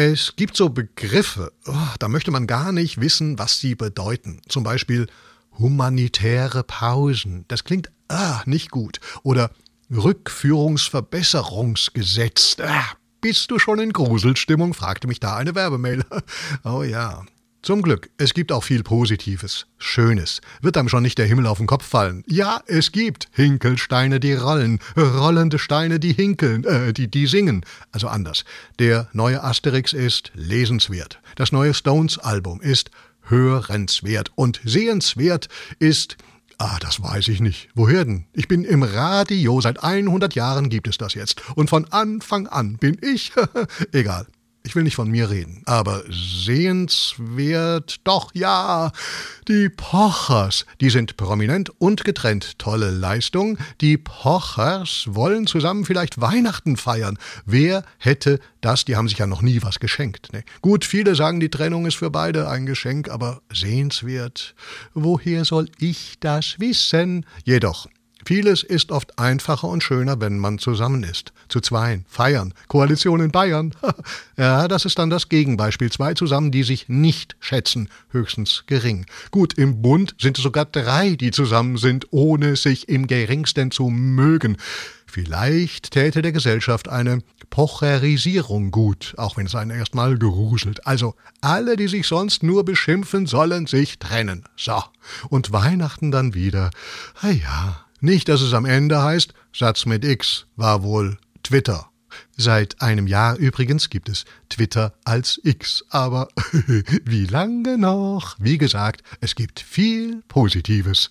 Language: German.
Es gibt so Begriffe, oh, da möchte man gar nicht wissen, was sie bedeuten. Zum Beispiel humanitäre Pausen. Das klingt ah, nicht gut. Oder Rückführungsverbesserungsgesetz. Ah, bist du schon in Gruselstimmung? fragte mich da eine Werbemail. Oh ja. Zum Glück, es gibt auch viel Positives, Schönes. Wird einem schon nicht der Himmel auf den Kopf fallen. Ja, es gibt Hinkelsteine, die rollen, rollende Steine, die hinkeln, äh, die, die singen. Also anders. Der neue Asterix ist lesenswert. Das neue Stones-Album ist hörenswert. Und sehenswert ist Ah, das weiß ich nicht. Woher denn? Ich bin im Radio. Seit 100 Jahren gibt es das jetzt. Und von Anfang an bin ich. Egal. Ich will nicht von mir reden, aber sehenswert, doch ja, die Pochers, die sind prominent und getrennt, tolle Leistung. Die Pochers wollen zusammen vielleicht Weihnachten feiern. Wer hätte das? Die haben sich ja noch nie was geschenkt. Ne? Gut, viele sagen, die Trennung ist für beide ein Geschenk, aber sehenswert. Woher soll ich das wissen? Jedoch, Vieles ist oft einfacher und schöner, wenn man zusammen ist. Zu zweien, feiern, Koalition in Bayern. ja, das ist dann das Gegenbeispiel. Zwei zusammen, die sich nicht schätzen, höchstens gering. Gut, im Bund sind es sogar drei, die zusammen sind, ohne sich im geringsten zu mögen. Vielleicht täte der Gesellschaft eine Pocherisierung gut, auch wenn es einen erstmal geruselt. Also alle, die sich sonst nur beschimpfen, sollen sich trennen. So. Und Weihnachten dann wieder. Ah ja, nicht, dass es am Ende heißt, Satz mit X war wohl Twitter. Seit einem Jahr übrigens gibt es Twitter als X, aber wie lange noch? Wie gesagt, es gibt viel Positives.